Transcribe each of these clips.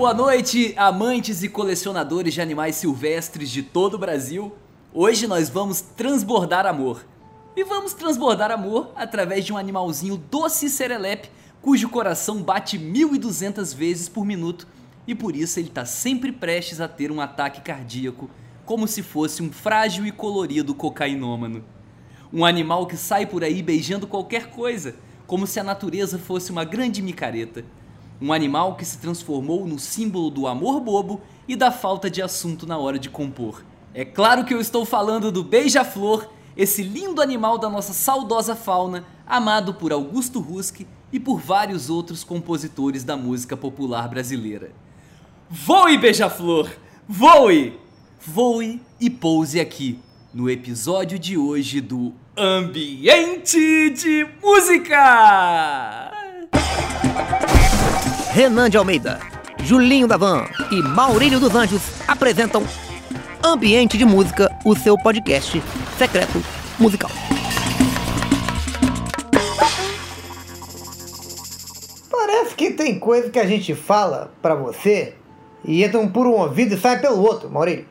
Boa noite, amantes e colecionadores de animais silvestres de todo o Brasil. Hoje nós vamos transbordar amor. E vamos transbordar amor através de um animalzinho doce e serelepe, cujo coração bate 1200 vezes por minuto e por isso ele está sempre prestes a ter um ataque cardíaco, como se fosse um frágil e colorido cocainômano. Um animal que sai por aí beijando qualquer coisa, como se a natureza fosse uma grande micareta. Um animal que se transformou no símbolo do amor bobo e da falta de assunto na hora de compor. É claro que eu estou falando do beija-flor, esse lindo animal da nossa saudosa fauna, amado por Augusto Ruski e por vários outros compositores da música popular brasileira. Voe, beija-flor! Voe! Voe e pouse aqui, no episódio de hoje do Ambiente de Música! Renan de Almeida, Julinho Davan e Maurílio dos Anjos apresentam Ambiente de Música, o seu podcast secreto musical. Parece que tem coisa que a gente fala pra você e entram por um ouvido e sai pelo outro, Maurílio.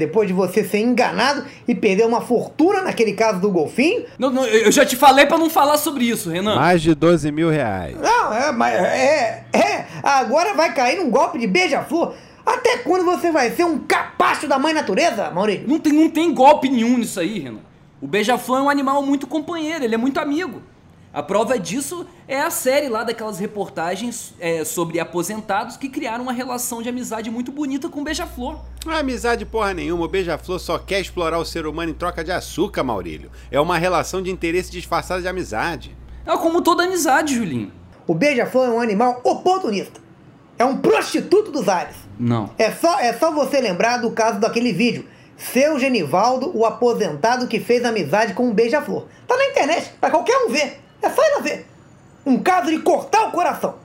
Depois de você ser enganado e perder uma fortuna naquele caso do golfinho. Não, não, eu já te falei pra não falar sobre isso, Renan. Mais de 12 mil reais. Não, é, mas é, é. Agora vai cair num golpe de beija-flor. Até quando você vai ser um capacho da mãe natureza, Maurílio? Não tem, não tem golpe nenhum nisso aí, Renan. O beija-flor é um animal muito companheiro, ele é muito amigo. A prova disso é a série lá daquelas reportagens é, sobre aposentados que criaram uma relação de amizade muito bonita com o beija-flor. Não é amizade porra nenhuma, o beija-flor só quer explorar o ser humano em troca de açúcar, Maurílio. É uma relação de interesse disfarçada de amizade. É como toda amizade, Julinho. O beija-flor é um animal oportunista. É um prostituto dos ares. Não. É só, é só você lembrar do caso daquele vídeo. Seu Genivaldo, o aposentado que fez amizade com um beija-flor. Tá na internet, pra qualquer um ver. É só ir ver. Um caso de cortar o coração.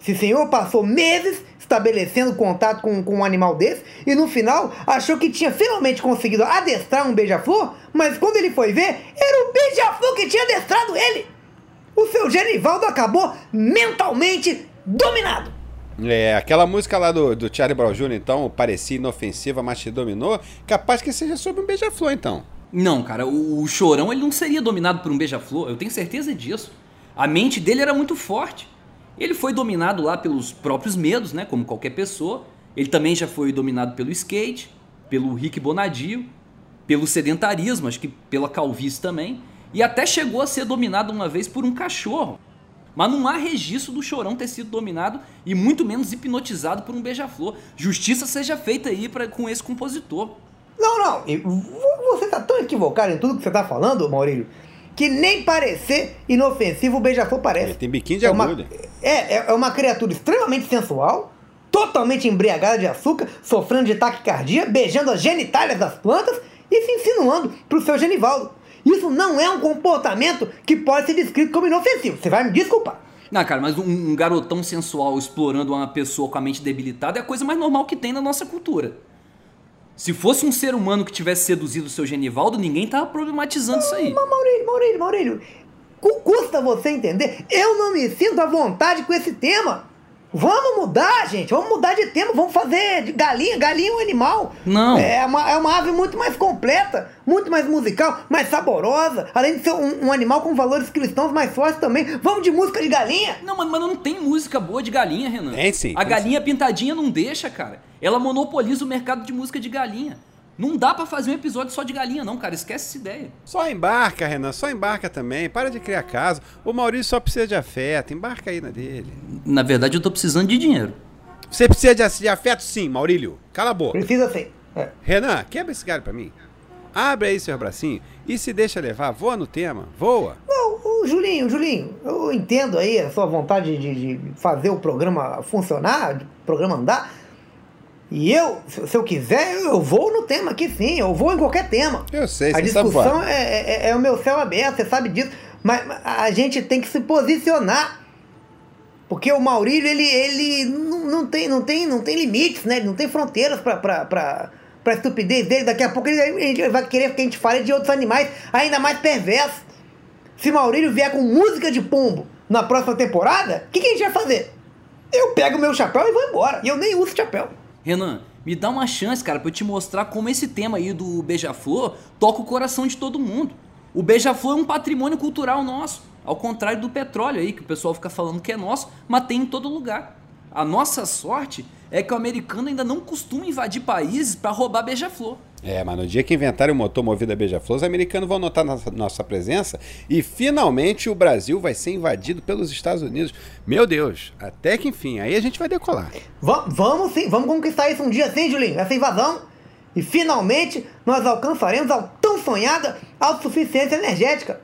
Esse senhor passou meses estabelecendo contato com, com um animal desse e no final achou que tinha finalmente conseguido adestrar um beija-flor, mas quando ele foi ver, era o beija-flor que tinha adestrado ele. O seu Genivaldo acabou mentalmente dominado. É, aquela música lá do, do Charlie Brown Jr., então, parecia inofensiva, mas te dominou, capaz que seja sobre um beija-flor, então. Não, cara, o, o Chorão ele não seria dominado por um beija-flor, eu tenho certeza disso. A mente dele era muito forte. Ele foi dominado lá pelos próprios medos, né, como qualquer pessoa. Ele também já foi dominado pelo skate, pelo Rick Bonadio, pelo sedentarismo, acho que pela calvície também, e até chegou a ser dominado uma vez por um cachorro. Mas não há registro do Chorão ter sido dominado e muito menos hipnotizado por um beija-flor. Justiça seja feita aí pra, com esse compositor. Não, não. Você tá tão equivocado em tudo que você tá falando, Maurílio, que nem parecer inofensivo o beija-flor parece. Ele tem biquinho de é uma, agulha. é, é, é uma criatura extremamente sensual, totalmente embriagada de açúcar, sofrendo de taquicardia, beijando as genitálias das plantas e se insinuando pro seu Genivaldo. Isso não é um comportamento que pode ser descrito como inofensivo. Você vai me desculpar. Não, cara, mas um, um garotão sensual explorando uma pessoa com a mente debilitada é a coisa mais normal que tem na nossa cultura. Se fosse um ser humano que tivesse seduzido o seu Genivaldo, ninguém tava problematizando isso aí. Mas Maurílio, Maurílio, Maurílio, cu- custa você entender? Eu não me sinto à vontade com esse tema. Vamos mudar, gente. Vamos mudar de tema. Vamos fazer de galinha. Galinha é um animal. Não. É uma, é uma ave muito mais completa, muito mais musical, mais saborosa. Além de ser um, um animal com valores cristãos mais fortes também. Vamos de música de galinha. Não, mas, mas não tem música boa de galinha, Renan. Tem sim, A galinha pintadinha não deixa, cara. Ela monopoliza o mercado de música de galinha. Não dá pra fazer um episódio só de galinha, não, cara. Esquece essa ideia. Só embarca, Renan, só embarca também. Para de criar caso. O Maurício só precisa de afeto, embarca aí na dele. Na verdade, eu tô precisando de dinheiro. Você precisa de, de afeto sim, Maurílio. Cala a boca. Precisa ser. É. Renan, quebra esse galho pra mim. Abre aí seu bracinho e se deixa levar. Voa no tema, voa. Não, o Julinho, Julinho, eu entendo aí a sua vontade de, de fazer o programa funcionar, o programa andar. E eu, se eu quiser, eu vou no tema aqui sim, eu vou em qualquer tema. Eu sei, A sabe discussão voar. é, é- é o meu céu aberto, você sabe disso. Mas mas a gente tem que se posicionar. Porque o Maurílio, ele, ele não, não tem, não, tem, não tem limites, né? Ele não tem fronteiras pra, pra, pra, pra estupidez dele. Daqui a pouco ele, ele vai querer que a gente fale de outros animais ainda mais perversos. Se Maurílio vier com música de pombo na próxima temporada, o que, que a gente vai fazer? eu pego meu chapéu e vou embora. E eu nem uso chapéu. Renan, me dá uma chance, cara, pra eu te mostrar como esse tema aí do Beija-Flor toca o coração de todo mundo. O Beija-Flor é um patrimônio cultural nosso, ao contrário do petróleo aí, que o pessoal fica falando que é nosso, mas tem em todo lugar. A nossa sorte é que o americano ainda não costuma invadir países para roubar beija-flor. É, mas no dia que inventarem o motor movido a beija-flor, os americanos vão notar nossa, nossa presença e finalmente o Brasil vai ser invadido pelos Estados Unidos. Meu Deus, até que enfim, aí a gente vai decolar. Va vamos sim, vamos conquistar isso um dia sim, Julinho, essa invasão. E finalmente nós alcançaremos a tão sonhada autossuficiência energética.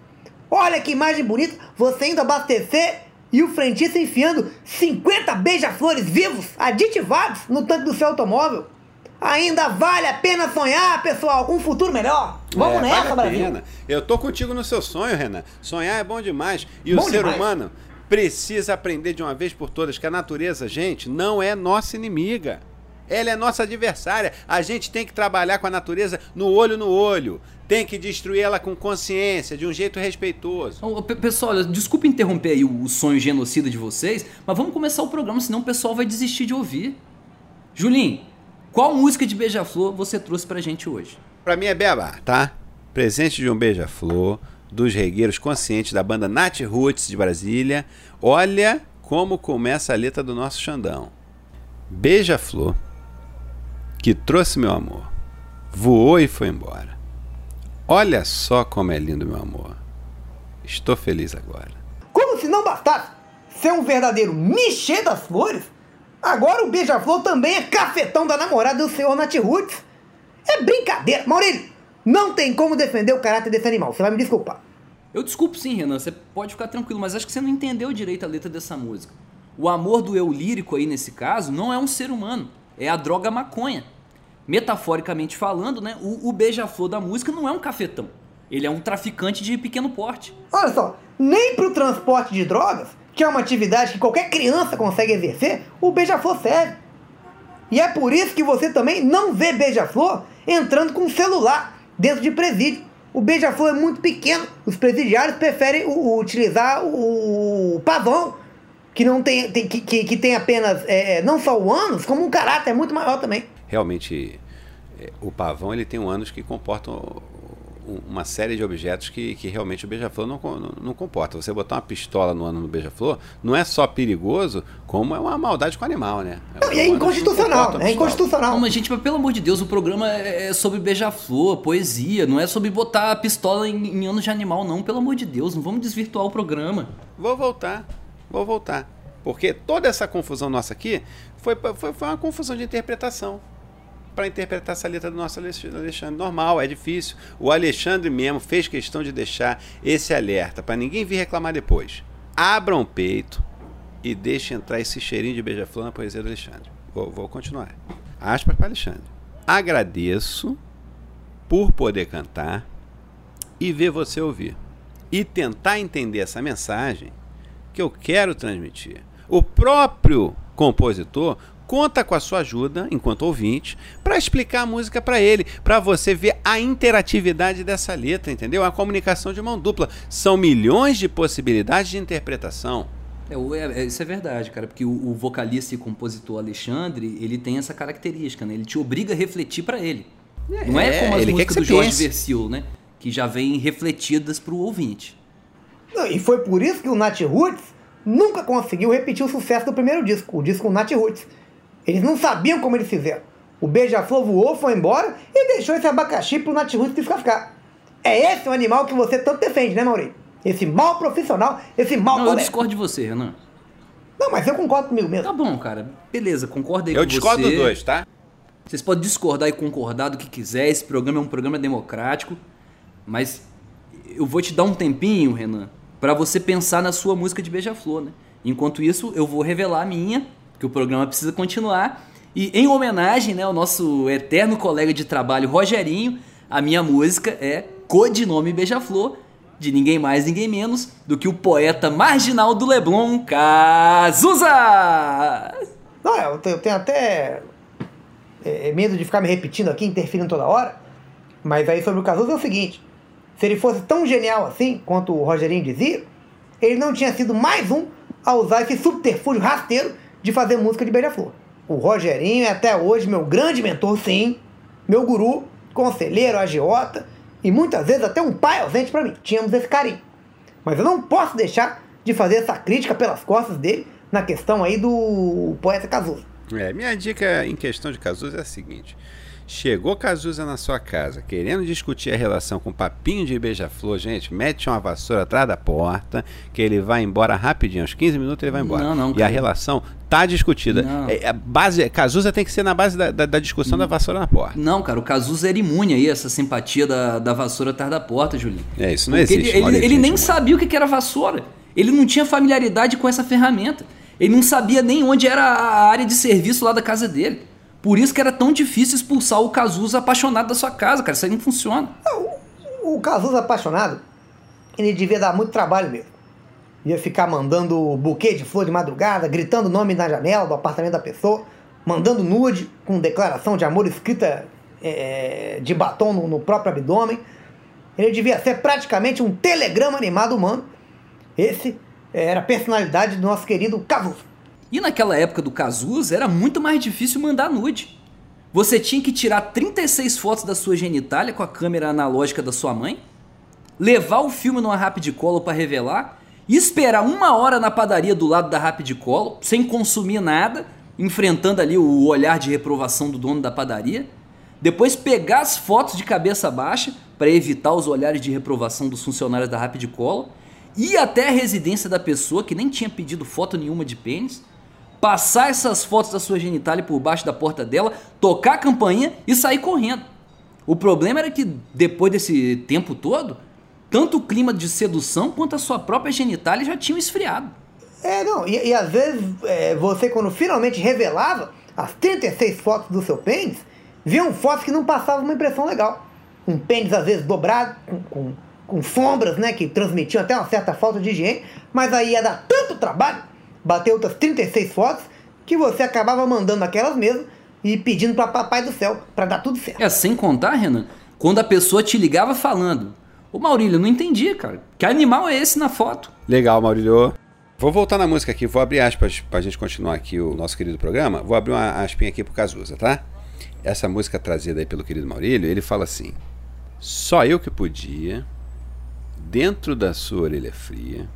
Olha que imagem bonita, você indo abastecer e o frentista enfiando 50 beija-flores vivos, aditivados, no tanque do seu automóvel. Ainda vale a pena sonhar, pessoal, com um futuro melhor. Vamos É, nessa, vale a Brasil. pena. Eu tô contigo no seu sonho, Renan. Sonhar é bom demais. E Bom o ser demais. humano precisa aprender de uma vez por todas que a natureza, gente, não é nossa inimiga. Ela é nossa adversária. A gente tem que trabalhar com a natureza no olho no olho. Tem que destruir ela com consciência, de um jeito respeitoso. Pessoal, desculpa interromper aí o o sonho genocida de vocês, mas vamos começar o programa, senão o pessoal vai desistir de ouvir. Julinho, qual música de Beija-Flor você trouxe pra gente hoje? Pra mim é Beabá, tá? Presente de um beija-flor, dos regueiros conscientes da banda Nat Roots de Brasília. Olha como começa a letra do nosso Xandão. Beija-flor, que trouxe meu amor, voou e foi embora. Olha só como é lindo meu amor. Estou feliz agora. Como se não bastasse ser um verdadeiro Michê das Flores, agora o beija-flor também é cafetão da namorada do senhor Nat Roots. É brincadeira. Maurílio, não tem como defender o caráter desse animal. Você vai me desculpar. Eu desculpo sim, Renan, você pode ficar tranquilo, mas acho que você não entendeu direito a letra dessa música. O amor do eu lírico aí nesse caso não é um ser humano, é a droga maconha. Metaforicamente falando, né, o, o beija-flor da música não é um cafetão. Ele é um traficante de pequeno porte. Olha só, nem pro transporte de drogas, que é uma atividade que qualquer criança consegue exercer, o beija-flor serve. E é por isso que você também não vê beija-flor entrando com celular dentro de presídio. O beija-flor é muito pequeno. Os presidiários preferem o- o utilizar o, o pavão, que não tem, tem- que, que, que tem apenas é, não só o ânus, como um caráter muito maior também. Realmente, é, o pavão ele tem um ânus que comporta um- uma série de objetos que, que realmente o beija-flor não, não, não comporta. Você botar uma pistola no ano no beija-flor não é só perigoso, como é uma maldade com o animal, né? Não, e é não inconstitucional, é inconstitucional. Não, mas gente, mas pelo amor de Deus, o programa é é sobre beija-flor, poesia, não é sobre botar a pistola em, em anos de animal, não. Pelo amor de Deus, não vamos desvirtuar o programa. Vou voltar, vou voltar. Porque toda essa confusão nossa aqui foi, foi, foi uma confusão de interpretação. Para interpretar essa letra do nosso Alex- Alexandre. Normal, é difícil. O Alexandre mesmo fez questão de deixar esse alerta para ninguém vir reclamar depois. Abram o peito e deixem entrar esse cheirinho de beija-flor na poesia do Alexandre. Vou, vou continuar. Aspas para Alexandre. Agradeço por poder cantar e ver você ouvir. E tentar entender essa mensagem que eu quero transmitir. O próprio compositor conta com a sua ajuda, enquanto ouvinte, para explicar a música para ele, para você ver a interatividade dessa letra, entendeu? A comunicação de mão dupla. São milhões de possibilidades de interpretação. É, o- é- é- isso é verdade, cara, porque o, o vocalista e compositor Alexandre, ele tem essa característica, né? Ele te obriga a refletir pra ele. Não é É, como as músicas que do Jorge pense. Versilo, né? Que já vêm refletidas pro ouvinte. Não, E foi por isso que o Nat Roots nunca conseguiu repetir o sucesso do primeiro disco, o disco Nat Roots. Eles não sabiam como eles fizeram. O Beija-Flor voou, foi embora e deixou esse abacaxi pro Nat Roots descascar. É esse o animal que você tanto defende, né, Maurício? Esse mal profissional, esse mal Não, eu colega. discordo de você, Renan. Não, mas eu concordo comigo mesmo. Tá bom, cara. Beleza, concorda aí Eu com discordo você. dos dois, tá? Vocês podem discordar e concordar do que quiser. Esse programa é um programa democrático. Mas eu vou te dar um tempinho, Renan, pra você pensar na sua música de Beija-Flor, né? Enquanto isso, eu vou revelar a minha, que o programa precisa continuar. E em homenagem né, ao nosso eterno colega de trabalho, Rogerinho, a minha música é Codinome Beija-Flor, de ninguém mais, ninguém menos do que o poeta marginal do Leblon, Cazuza! Não, eu tenho, até é, medo de ficar me repetindo aqui, interferindo toda hora. Mas aí sobre o Cazuza é o seguinte: se ele fosse tão genial assim quanto o Rogerinho dizia, ele não tinha sido mais um a usar esse subterfúgio rasteiro de fazer música de beija-flor. O Rogerinho é até hoje meu grande mentor, sim, meu guru, conselheiro, agiota e muitas vezes até um pai ausente para mim. Tínhamos esse carinho. Mas eu não posso deixar de fazer essa crítica pelas costas dele na questão aí do poeta Cazuza. É, minha dica em questão de Cazuza é a seguinte: chegou Cazuza na sua casa querendo discutir a relação com papinho de beija-flor, gente, mete uma vassoura atrás da porta, que ele vai embora rapidinho, uns 15 minutos ele vai embora. Não, não, e a relação tá discutida. Não. É, a base, Cazuza tem que ser na base da, da- da discussão da vassoura na porta. Não, cara, o Cazuza era imune aí, essa simpatia da, da vassoura atrás da porta, Julinho. É, isso não Porque existe. Ele, ele, ele nem sabia o que era vassoura. Ele não tinha familiaridade com essa ferramenta. Ele não sabia nem onde era a área de serviço lá da casa dele. Por isso que era tão difícil expulsar o Cazuza apaixonado da sua casa, cara. Isso aí não funciona. O Cazuza apaixonado, ele devia dar muito trabalho mesmo. Ia ficar mandando buquê de flor de madrugada, gritando o nome na janela do apartamento da pessoa, mandando nude com declaração de amor escrita é, de batom no, no próprio abdômen. Ele devia ser praticamente um telegrama animado humano. Esse era a personalidade do nosso querido Cazuza. E naquela época do Cazuza era muito mais difícil mandar nude. Você tinha que tirar 36 fotos da sua genitália com a câmera analógica da sua mãe, levar o filme numa Rapidcolo para revelar, e esperar uma hora na padaria do lado da Rapidcolo, sem consumir nada, enfrentando ali o olhar de reprovação do dono da padaria, depois pegar as fotos de cabeça baixa para evitar os olhares de reprovação dos funcionários da Rapidcolo, ir até a residência da pessoa que nem tinha pedido foto nenhuma de pênis, passar essas fotos da sua genitália por baixo da porta dela, tocar a campainha e sair correndo. O problema era que depois desse tempo todo, tanto o clima de sedução quanto a sua própria genitália já tinham esfriado. É, não, e, e às vezes é, você, quando finalmente revelava as 36 fotos do seu pênis, viam fotos que não passavam uma impressão legal. Um pênis, às vezes, dobrado, com, com, com sombras, né, que transmitiam até uma certa falta de higiene, mas aí ia dar tanto trabalho bater outras 36 fotos que você acabava mandando aquelas mesmas e pedindo para papai do céu para dar tudo certo. É, sem contar, Renan, quando a pessoa te ligava falando: Ô Maurílio, eu não entendi, cara. Que animal é esse na foto? Legal, Maurílio. Vou voltar na música aqui, vou abrir aspas pra gente continuar aqui o nosso querido programa. Vou abrir uma aspinha aqui pro Cazuza, tá? Essa música trazida aí pelo querido Maurílio, ele fala assim: Só eu que podia, dentro da sua orelha fria,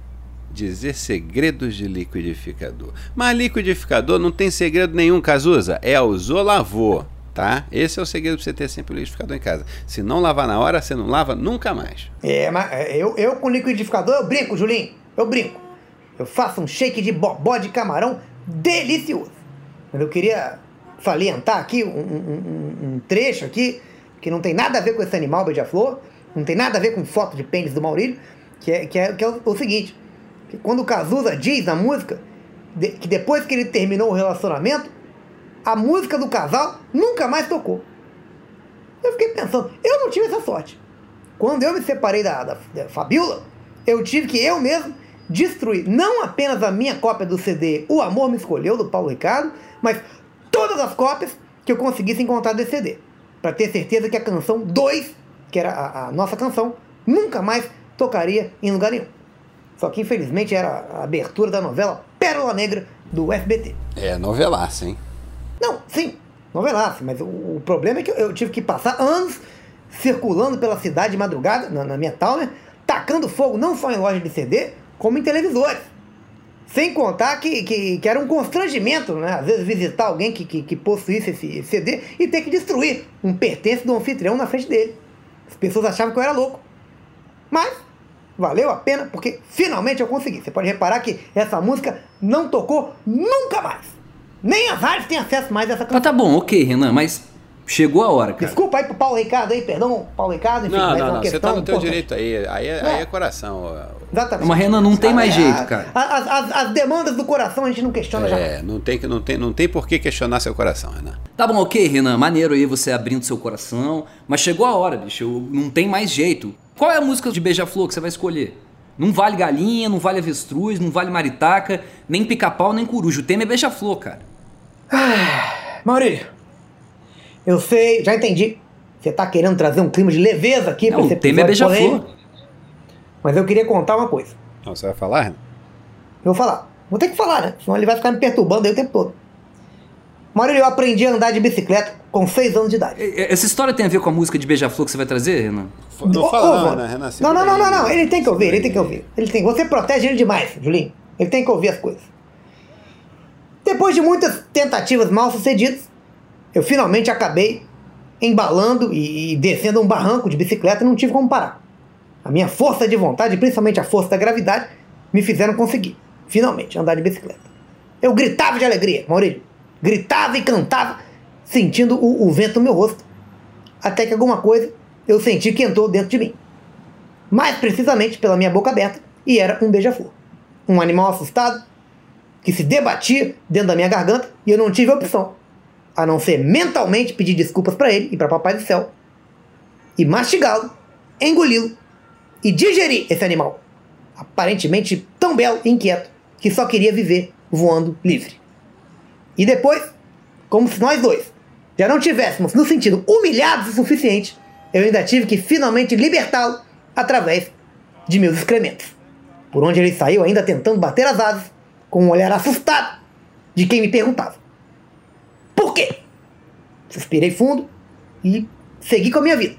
dizer segredos de liquidificador. Mas liquidificador não tem segredo nenhum, Cazuza. É usou, lavou, tá? Esse é o segredo pra você ter sempre o liquidificador em casa. Se não lavar na hora, você não lava nunca mais. É, mas é, eu, eu com liquidificador eu brinco, Julinho. Eu brinco. Eu faço um shake de bobó de camarão delicioso. Mas eu queria salientar aqui um, um- um- trecho aqui que não tem nada a ver com esse animal beija-flor, não tem nada a ver com foto de pênis do Maurílio, que é, que é, que é o, o seguinte, que quando o Cazuza diz na música de- que depois que ele terminou o relacionamento, a música do casal nunca mais tocou. Eu fiquei pensando, eu não tive essa sorte. Quando eu me separei da, da, da Fabiola, eu tive que eu mesmo destruir não apenas a minha cópia do CD O Amor Me Escolheu, do Paulo Ricardo, mas todas as cópias que eu conseguisse encontrar desse CD. Para ter certeza que a canção 2, que era a, a nossa canção, nunca mais tocaria em lugar nenhum. Só que infelizmente era a abertura da novela Pérola Negra do SBT. É novelaça, hein? Não, sim, novelaça, mas o, o problema é que eu, eu tive que passar anos circulando pela cidade de madrugada, na, na minha Towner, tacando fogo não só em loja de CD, como em televisores. Sem contar que, que, que era um constrangimento, né? Às vezes visitar alguém que, que, que possuísse esse CD e ter que destruir um pertence do anfitrião na frente dele. As pessoas achavam que eu era louco. Mas valeu a pena porque finalmente eu consegui. Você pode reparar que essa música não tocou nunca mais. Nem as rádios têm acesso mais a essa canção. tá bom, ok, Renan, mas chegou a hora, cara. Desculpa aí pro Paulo Ricardo aí, perdão, Paulo Ricardo, enfim, Não, mas é não, uma não. Você tá no teu importante. direito aí. Aí é, aí é coração. ó. Exatamente. Mas, Renan, não tem mais Ah, jeito, cara. As, as- as demandas do coração a gente não questiona já. É, não tem, que- não, tem, não tem por que questionar seu coração, Renan. Tá bom, ok, Renan, maneiro aí você abrindo seu coração, mas chegou a hora, bicho, eu- não tem mais jeito. Qual é a música de beija-flor que você vai escolher? Não vale galinha, não vale avestruz, não vale maritaca, nem pica-pau, nem coruja. O tema é beija-flor, cara. Maurílio, eu sei, já entendi. Você tá querendo trazer um clima de leveza aqui Não, pra esse o tema é beija-flor. Mas eu queria contar uma coisa. Não, você vai falar, Renan? Eu vou falar. Vou ter que falar, né? Senão ele vai ficar me perturbando aí o tempo todo. Maurílio, eu aprendi a andar de bicicleta com 6 anos de idade. Essa história tem a ver com a música de Beija-Flor que você vai trazer, Renan? Não fala não, Vando. Renan. Não, não, não, não, Ele tem que ouvir, ele tem que ouvir. Ele tem. Você protege ele demais, Julinho. Ele tem que ouvir as coisas. Depois de muitas tentativas mal sucedidas, eu finalmente acabei embalando e, e descendo um barranco de bicicleta e não tive como parar. A minha força de vontade, principalmente a força da gravidade, me fizeram conseguir, finalmente, andar de bicicleta. Eu gritava de alegria, Maurílio. Gritava e cantava, sentindo o, o vento no meu rosto. Até que alguma coisa eu senti que entrou dentro de mim mais precisamente pela minha boca aberta, e era um beija-flor. Um animal assustado que se debatia dentro da minha garganta e eu não tive opção a não ser mentalmente pedir desculpas para ele e para Papai do Céu e mastigá-lo, engoli-lo e digerir esse animal, aparentemente tão belo e inquieto que só queria viver voando livre. E depois, como se nós dois já não tivéssemos nos sentido humilhados o suficiente, eu ainda tive que finalmente libertá-lo através de meus excrementos. Por onde ele saiu, ainda tentando bater as asas, com um olhar assustado de quem me perguntava: Por quê? Suspirei fundo e segui com a minha vida.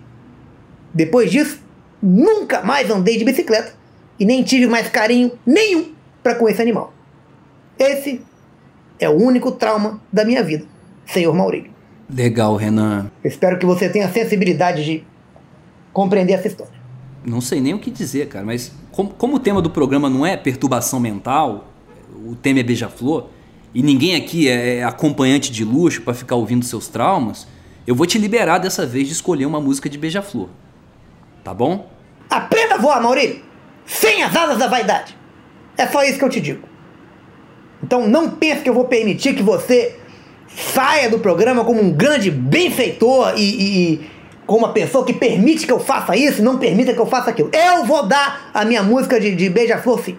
Depois disso, nunca mais andei de bicicleta e nem tive mais carinho nenhum para com esse animal. Esse é o único trauma da minha vida, senhor Maurílio. Legal, Renan. Eu espero que você tenha a sensibilidade de compreender essa história. Não sei nem o que dizer, cara, mas como, como o tema do programa não é perturbação mental, o tema é beija-flor, e ninguém aqui é é acompanhante de luxo pra ficar ouvindo seus traumas, eu vou te liberar dessa vez de escolher uma música de beija-flor. Tá bom? Aprenda a voar, Maurílio! Sem as asas da vaidade! É só isso que eu te digo. Então não pense que eu vou permitir que você saia do programa como um grande benfeitor e, e, e como uma pessoa que permite que eu faça isso não permita que eu faça aquilo. Eu vou dar a minha música de, de beija-flor sim.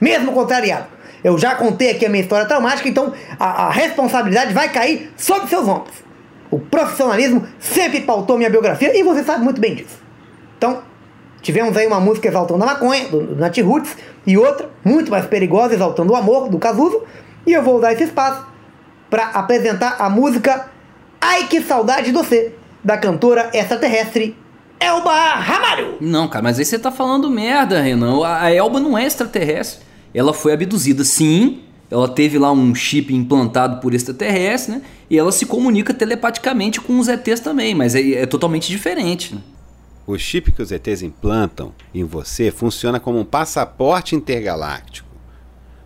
Mesmo contrariado. Eu já contei aqui a minha história traumática, então a, a responsabilidade vai cair sobre seus ombros. O profissionalismo sempre pautou minha biografia e você sabe muito bem disso. Então, tivemos aí uma música exaltando a maconha, do, do Nat Roots, e outra, muito mais perigosa, exaltando o amor, do Cazuzo. E eu vou usar esse espaço para apresentar a música Ai Que Saudade de Você, da cantora extraterrestre Elba Ramalho. Não, cara, mas aí você tá falando merda, Renan. A a Elba não é extraterrestre. Ela foi abduzida, sim. Ela teve lá um chip implantado por extraterrestre, né? E ela se comunica telepaticamente com os ETs também, mas é, é totalmente diferente. Né? O chip que os ETs implantam em você funciona como um passaporte intergaláctico.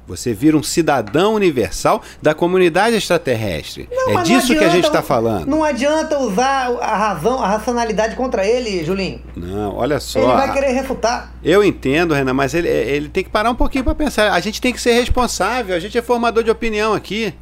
Você vira um cidadão universal da comunidade extraterrestre. Não, é disso que a gente adianta- está falando. Não adianta usar a razão, a racionalidade contra ele, Julinho. Não, olha só. Ele vai querer refutar. Eu entendo, Renan, mas ele, ele tem que parar um pouquinho para pensar. A gente tem que ser responsável, a gente é formador de opinião aqui.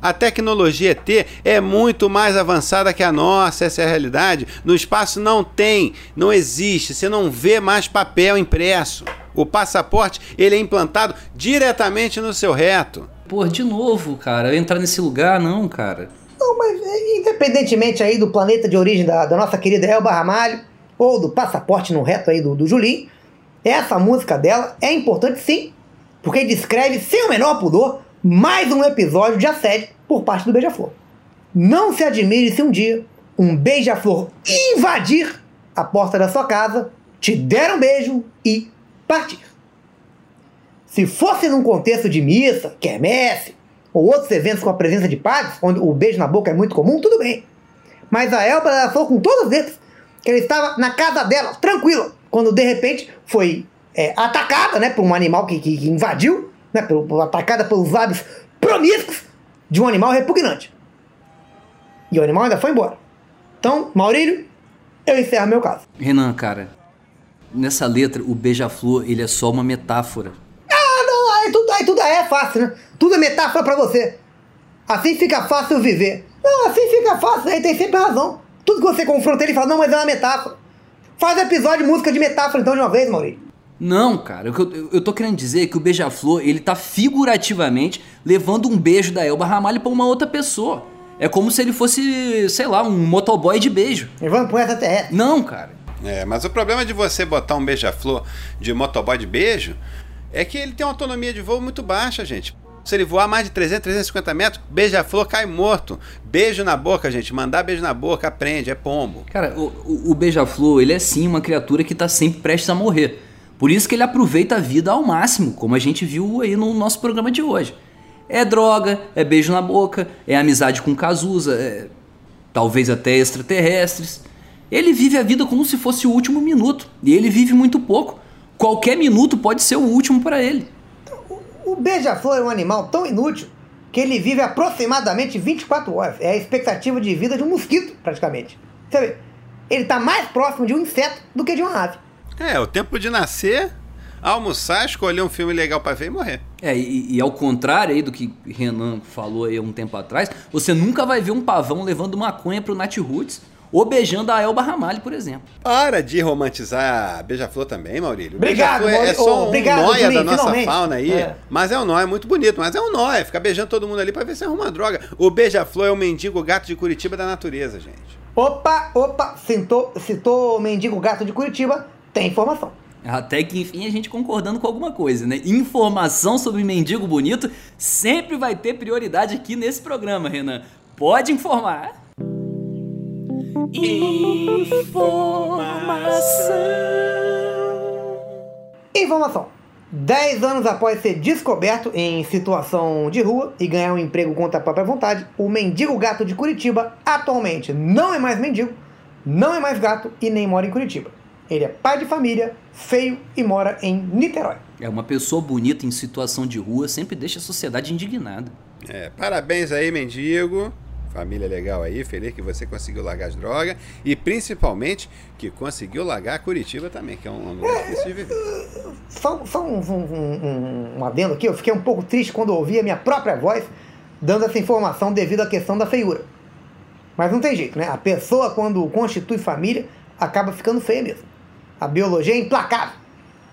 A tecnologia ET é muito mais avançada que a nossa, essa é a realidade. No espaço não tem, não existe, você não vê mais papel impresso. O passaporte, ele é implantado diretamente no seu reto. Pô, de novo, cara, entrar nesse lugar, não, cara. Não, mas é, independentemente aí do planeta de origem da, da nossa querida Elba Ramalho, ou do passaporte no reto aí do, do Julinho, essa música dela é importante sim, porque descreve sem o menor pudor mais um episódio de assédio por parte do Beija-Flor. Não se admire se um dia um Beija-Flor invadir a porta da sua casa, te der um beijo e partir. Se fosse num contexto de missa, quermesse, ou outros eventos com a presença de padres, onde o beijo na boca é muito comum, tudo bem. Mas a Elba falou com todos eles que ela estava na casa dela, tranquila, quando de repente foi é, atacada né, por um animal que, que- que invadiu, né, pelo- atacada pelos lábios promíscuos de um animal repugnante. E o animal ainda foi embora. Então, Maurílio, eu encerro meu caso. Renan, cara, nessa letra, o beija-flor, ele é só uma metáfora. Ah, não, aí tudo, aí tudo é fácil, né? Tudo é metáfora pra você. Assim fica fácil viver. Não, assim fica fácil, aí tem sempre razão. Tudo que você confronta ele fala, não, mas é uma metáfora. Faz episódio de música de metáfora então de uma vez, Maurício. Não, cara, o que eu, eu- eu tô querendo dizer é que o beija-flor, ele tá figurativamente levando um beijo da Elba Ramalho pra uma outra pessoa. É como se ele fosse, sei lá, um motoboy de beijo. Levando pro extraterrestre. Não, cara. É, mas o problema de você botar um beija-flor de motoboy de beijo é que ele tem uma autonomia de voo muito baixa, gente. Se ele voar mais de 300, 350 metros, beija-flor cai morto. Beijo na boca, gente. Mandar beijo na boca, aprende, é pombo. Cara, o, o, o beija-flor, ele é sim uma criatura que tá sempre prestes a morrer. Por isso que ele aproveita a vida ao máximo, como a gente viu aí no nosso programa de hoje. É droga, é beijo na boca, é amizade com Cazuza, é talvez até extraterrestres. Ele vive a vida como se fosse o último minuto, e ele vive muito pouco. Qualquer minuto pode ser o último para ele. O beija-flor é um animal tão inútil que ele vive aproximadamente 24 horas. É a expectativa de vida de um mosquito, praticamente. Vê, ele está mais próximo de um inseto do que de uma ave. É, o tempo de nascer, almoçar, escolher um filme legal para ver e morrer. É, e, e, ao contrário aí do que Renan falou aí um tempo atrás, você nunca vai ver um pavão levando maconha pro Nat Roots ou beijando a Elba Ramalho, por exemplo. Para de romantizar Beija-Flor também, Maurílio. Obrigado, é, é só um obrigado, nóia Julinho, da nossa finalmente. fauna aí. É. Mas é um nóia muito bonito, mas é um nóia. Fica beijando todo mundo ali pra ver se arruma droga. O Beija-Flor é o mendigo gato de Curitiba da natureza, gente. Opa, opa, citou, citou o mendigo gato de Curitiba, tem informação. Até que enfim a gente concordando com alguma coisa, né? Informação sobre mendigo bonito sempre vai ter prioridade aqui nesse programa, Renan. Pode informar. Informação. 10 anos após ser descoberto em situação de rua e ganhar um emprego contra a própria vontade, o mendigo gato de Curitiba atualmente não é mais mendigo, não é mais gato e nem mora em Curitiba. Ele é pai de família, feio e mora em Niterói. É uma pessoa bonita em situação de rua sempre deixa a sociedade indignada. É, parabéns aí, mendigo. Família legal aí, feliz que você conseguiu largar as drogas e principalmente que conseguiu largar Curitiba também, que é um lugar difícil de viver. Só, só um, um, um, um adendo aqui, eu fiquei um pouco triste quando ouvi a minha própria voz dando essa informação devido à questão da feiura. Mas não tem jeito, né? A pessoa, quando constitui família, acaba ficando feia mesmo. A biologia é implacável.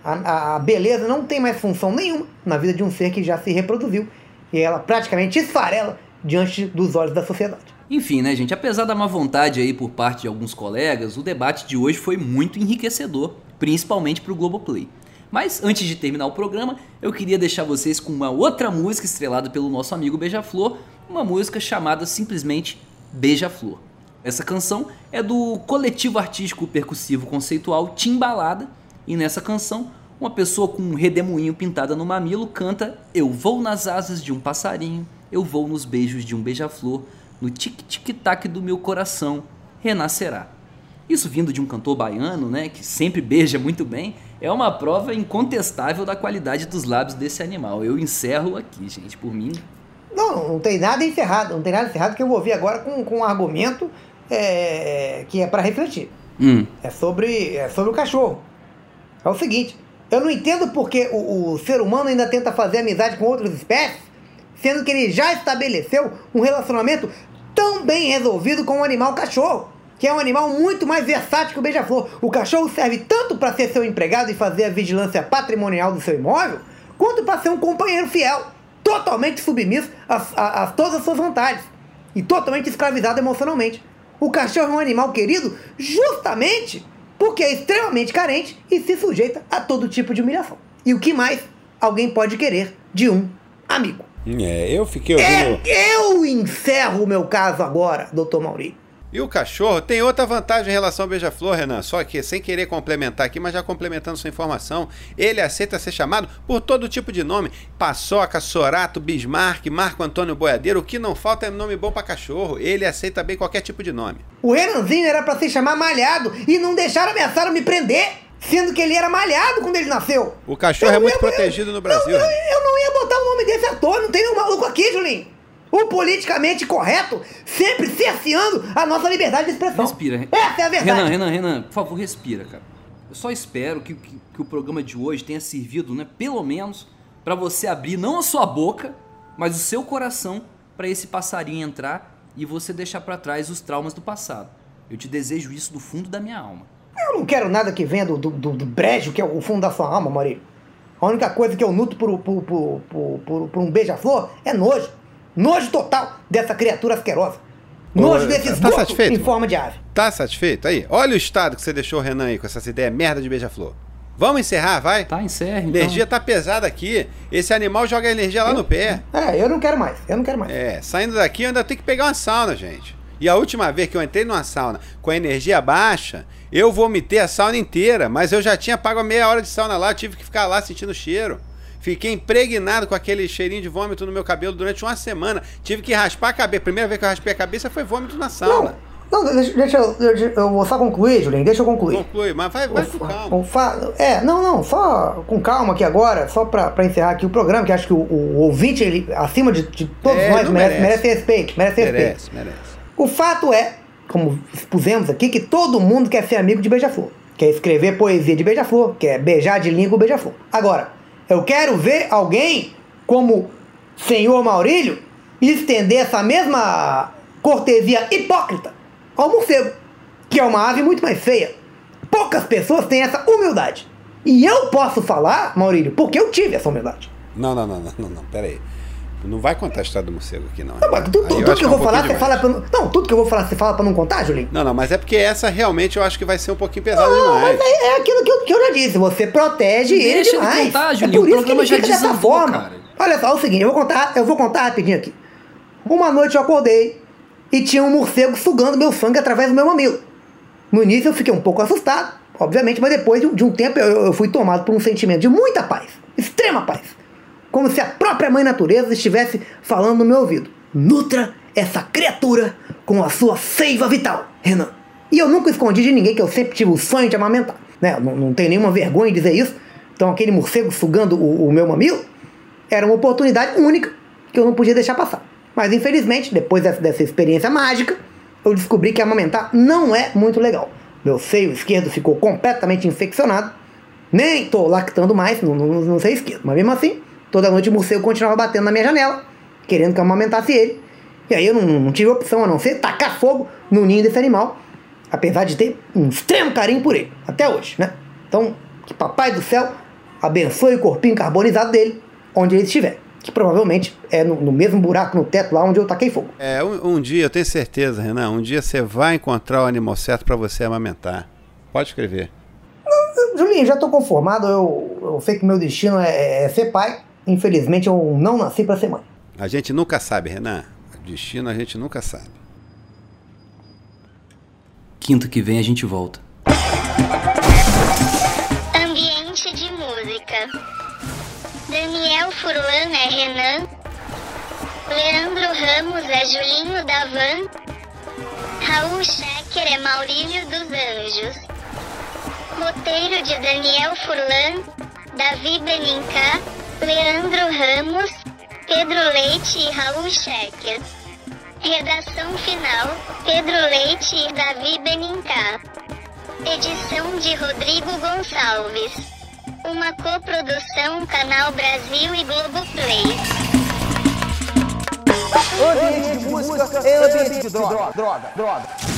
A, a beleza não tem mais função nenhuma na vida de um ser que já se reproduziu e ela praticamente esfarela diante dos olhos da sociedade. Enfim, né, gente? Apesar da má vontade aí por parte de alguns colegas, o debate de hoje foi muito enriquecedor, principalmente para o Globoplay. Mas antes de terminar o programa, eu queria deixar vocês com uma outra música estrelada pelo nosso amigo Beija-Flor, uma música chamada simplesmente Beija-Flor. Essa canção é do coletivo artístico percussivo conceitual Timbalada, e nessa canção, uma pessoa com um redemoinho pintada no mamilo canta Eu vou nas asas de um passarinho, eu vou nos beijos de um beija-flor, no tic-tic-tac do meu coração, renascerá. Isso vindo de um cantor baiano, né, que sempre beija muito bem, é uma prova incontestável da qualidade dos lábios desse animal. Eu encerro aqui, gente, por mim. Não, não tem nada encerrado, não tem nada encerrado que eu vou ouvir agora com, com um argumento é, que é para refletir. Hum. É sobre, é sobre o cachorro. É o seguinte, eu não entendo porque o, o ser humano ainda tenta fazer amizade com outras espécies, sendo que ele já estabeleceu um relacionamento tão bem resolvido com o animal cachorro, que é um animal muito mais versátil que o beija-flor. O cachorro serve tanto para ser seu empregado e fazer a vigilância patrimonial do seu imóvel, quanto para ser um companheiro fiel, totalmente submisso a, a- a todas as suas vontades e totalmente escravizado emocionalmente. O cachorro é um animal querido justamente porque é extremamente carente e se sujeita a todo tipo de humilhação. E o que mais alguém pode querer de um amigo? É, eu fiquei ouvindo. É, eu encerro o meu caso agora, doutor Maurício. E o cachorro tem outra vantagem em relação ao beija-flor, Renan. Só que, sem querer complementar aqui, mas já complementando sua informação, ele aceita ser chamado por todo tipo de nome: Paçoca, Sorato, Bismarck, Marco Antônio Boiadeiro. O que não falta é nome bom pra cachorro. Ele aceita bem qualquer tipo de nome. O Renanzinho era pra se chamar Malhado e não deixaram ameaçaram me prender, sendo que ele era malhado quando ele nasceu. O cachorro Eu é muito ia- protegido no Brasil. Eu, Renan. eu não ia botar o nome desse ator, não tem nenhum maluco aqui, Julinho. O politicamente correto sempre cerceando a nossa liberdade de expressão. Respira. Essa é a verdade. Renan, Renan, Renan, por favor, respira, cara. Eu só espero que, que, que o programa de hoje tenha servido, né, pelo menos, pra você abrir não a sua boca, mas o seu coração pra esse passarinho entrar e você deixar pra trás os traumas do passado. Eu te desejo isso do fundo da minha alma. Eu não quero nada que venha do, do, do, do brejo, que é o fundo da sua alma, Maurício. A única coisa que eu nuto por, por, por, por, por, por um beija-flor é nojo. Nojo total dessa criatura asquerosa. Nojo desse tá esgoto satisfeito, em forma de ave. Tá satisfeito? Aí, olha o estado que você deixou o Renan aí com essas ideias merda de beija-flor. Vamos encerrar, vai? Tá, encerra. A Então. energia tá pesada aqui. Esse animal joga energia lá no pé. É, eu não quero mais, eu não quero mais. É, saindo daqui eu ainda tenho que pegar uma sauna, gente. E a última vez que eu entrei numa sauna com a energia baixa, eu vomitei a sauna inteira, mas eu já tinha pago a meia hora de sauna lá, eu tive que ficar lá sentindo o cheiro. Fiquei impregnado com aquele cheirinho de vômito no meu cabelo durante uma semana. Tive que raspar a cabeça. Primeira vez que eu raspei a cabeça foi vômito na sauna. Não, não deixa, deixa eu, eu vou só concluir, Julinho, deixa eu concluir. Conclui, mas vai, vai com calma. Fa- É, não, não, só com calma aqui agora, só pra, pra encerrar aqui o programa, que acho que o, o ouvinte, ele, acima de, de todos É, nós, merece, merece. respeito, merece respeito. Merece, merece. O fato é, como expusemos aqui, que todo mundo quer ser amigo de beija-flor. Quer escrever poesia de beija-flor, quer beijar de língua o beija-flor. Agora, eu quero ver alguém como senhor Maurílio estender essa mesma cortesia hipócrita ao morcego, que é uma ave muito mais feia. Poucas pessoas têm essa humildade. E eu posso falar, Maurílio, porque eu tive essa humildade. Não, não, não, não, não, não, pera aí. Não vai contar a história do morcego aqui, não. Não, mas tudo, Aí tudo que eu é um vou falar, você fala pra não. Não, tudo que eu vou falar, você fala pra não contar, Julinho? Não, não, mas é porque essa realmente eu acho que vai ser um pouquinho pesada Não, demais. mas é, é aquilo que eu, que eu já disse, você protege ele Deixa ele demais. contar, é Julinho, por o isso que ele já fica dessa forma. cara. Olha só, é o seguinte, eu vou contar, eu vou contar rapidinho aqui. Uma noite eu acordei e tinha um morcego sugando meu sangue através do meu mamilo. No início eu fiquei um pouco assustado, obviamente, mas depois de um, de um tempo eu, eu fui tomado por um sentimento de muita paz, extrema paz. Como se a própria mãe natureza estivesse falando no meu ouvido. Nutra essa criatura com a sua seiva vital, Renan. E eu nunca escondi de ninguém que eu sempre tive o sonho de amamentar. Né? Não, não tenho nenhuma vergonha em dizer isso. Então aquele morcego sugando o, o meu mamilo era uma oportunidade única que eu não podia deixar passar. Mas infelizmente, depois dessa, dessa experiência mágica, eu descobri que amamentar não é muito legal. Meu seio esquerdo ficou completamente infeccionado. Nem tô lactando mais, não, não, não sei esquerdo. Mas mesmo assim, toda noite o morcego continuava batendo na minha janela, querendo que eu amamentasse ele. E aí eu não, não tive opção a não ser tacar fogo no ninho desse animal. Apesar de ter um extremo carinho por ele, até hoje, né? Então, que papai do céu abençoe o corpinho carbonizado dele, onde ele estiver. Que provavelmente é no, no mesmo buraco no teto lá onde eu taquei fogo. É, um, um dia, eu tenho certeza, Renan, um dia você vai encontrar o animal certo pra você amamentar. Pode escrever. Julinho, já tô conformado, eu, eu sei que meu destino é, é ser pai. Infelizmente eu não nasci pra ser mãe. A gente nunca sabe, Renan. O destino a gente nunca sabe. Quinto que vem a gente volta. Ambiente de música. Daniel Furlan é Renan. Leandro Ramos é Julinho da Van. Raul Schecker é Maurílio dos Anjos. Roteiro de Daniel Furlan, Davi Benincá, Leandro Ramos, Pedro Leite e Raul Schecker. Redação final, Pedro Leite e Davi Benincá. Edição de Rodrigo Gonçalves. Uma coprodução Canal Brasil e Globoplay. Ambiente de música é ambiente de droga. droga, droga.